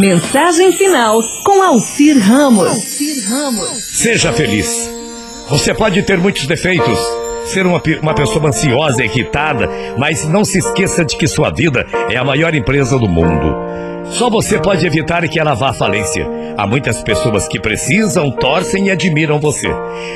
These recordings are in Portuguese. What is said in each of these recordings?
Mensagem final com Alcir Ramos. Alcir Ramos. Seja feliz. Você pode ter muitos defeitos, ser uma, uma pessoa ansiosa, irritada, mas não se esqueça de que sua vida é a maior empresa do mundo. Só você pode evitar que ela vá à falência. Há muitas pessoas que precisam, torcem e admiram você.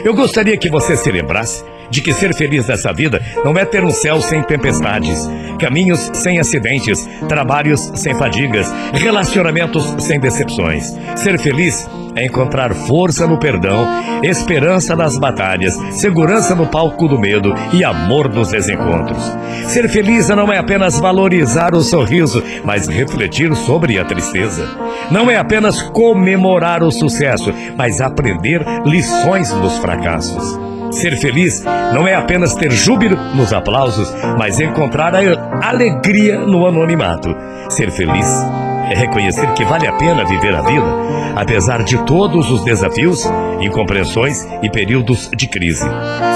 Eu gostaria que você se lembrasse de que ser feliz nessa vida não é ter um céu sem tempestades, caminhos sem acidentes, trabalhos sem fadigas, relacionamentos sem decepções. Ser feliz é encontrar força no perdão, esperança nas batalhas, segurança no palco do medo e amor nos desencontros. Ser feliz não é apenas valorizar o sorriso, mas refletir sobre a tristeza. Não é apenas comemorar o sucesso, mas aprender lições nos fracassos. Ser feliz não é apenas ter júbilo nos aplausos, mas encontrar a alegria no anonimato. Ser feliz é reconhecer que vale a pena viver a vida, apesar de todos os desafios, incompreensões e períodos de crise.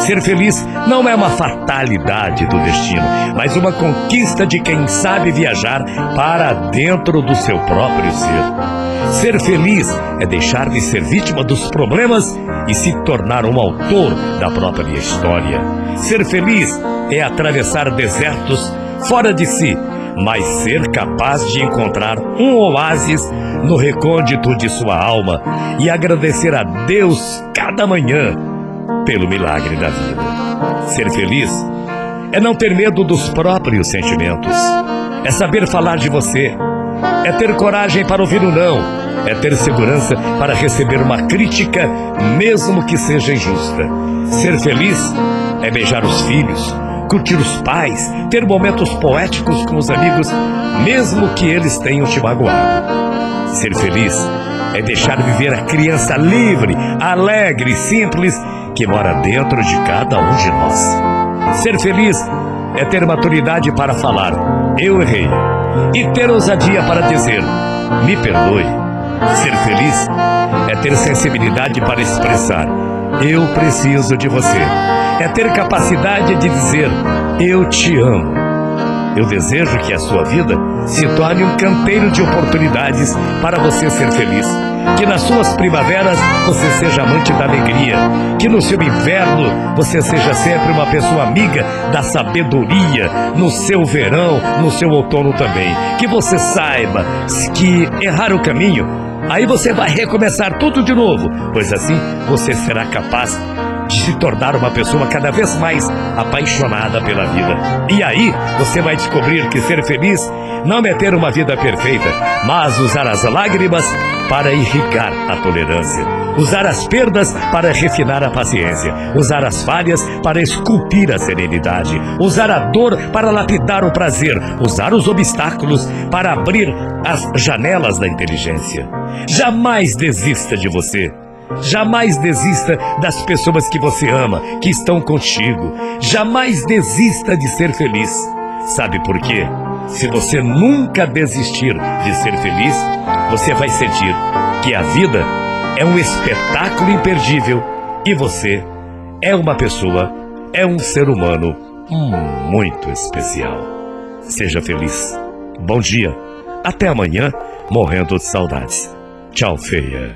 Ser feliz não é uma fatalidade do destino, mas uma conquista de quem sabe viajar para dentro do seu próprio ser. Ser feliz é deixar de ser vítima dos problemas e se tornar um autor da própria história. Ser feliz é atravessar desertos fora de si mas ser capaz de encontrar um oásis no recôndito de sua alma e agradecer a Deus cada manhã pelo milagre da vida. Ser feliz é não ter medo dos próprios sentimentos, é saber falar de você, é ter coragem para ouvir o não, é ter segurança para receber uma crítica, mesmo que seja injusta. Ser feliz é beijar os filhos curtir os pais, ter momentos poéticos com os amigos, mesmo que eles tenham te magoado. Ser feliz é deixar viver a criança livre, alegre e simples que mora dentro de cada um de nós. Ser feliz é ter maturidade para falar, eu errei, e ter ousadia para dizer, me perdoe. Ser feliz é ter sensibilidade para expressar, eu preciso de você é ter capacidade de dizer: Eu te amo. Eu desejo que a sua vida se torne um canteiro de oportunidades para você ser feliz. Que nas suas primaveras você seja amante da alegria. Que no seu inverno você seja sempre uma pessoa amiga da sabedoria. No seu verão, no seu outono também. Que você saiba que errar o caminho, aí você vai recomeçar tudo de novo, pois assim você será capaz de se tornar uma pessoa cada vez mais apaixonada pela vida. E aí você vai descobrir que ser feliz não é ter uma vida perfeita, mas usar as lágrimas para irrigar a tolerância, usar as perdas para refinar a paciência, usar as falhas para esculpir a serenidade, usar a dor para lapidar o prazer, usar os obstáculos para abrir as janelas da inteligência. Jamais desista de você. Jamais desista das pessoas que você ama, que estão contigo. Jamais desista de ser feliz. Sabe por quê? Se você nunca desistir de ser feliz, você vai sentir que a vida é um espetáculo imperdível e você é uma pessoa, é um ser humano muito especial. Seja feliz. Bom dia. Até amanhã, morrendo de saudades. Tchau, feia.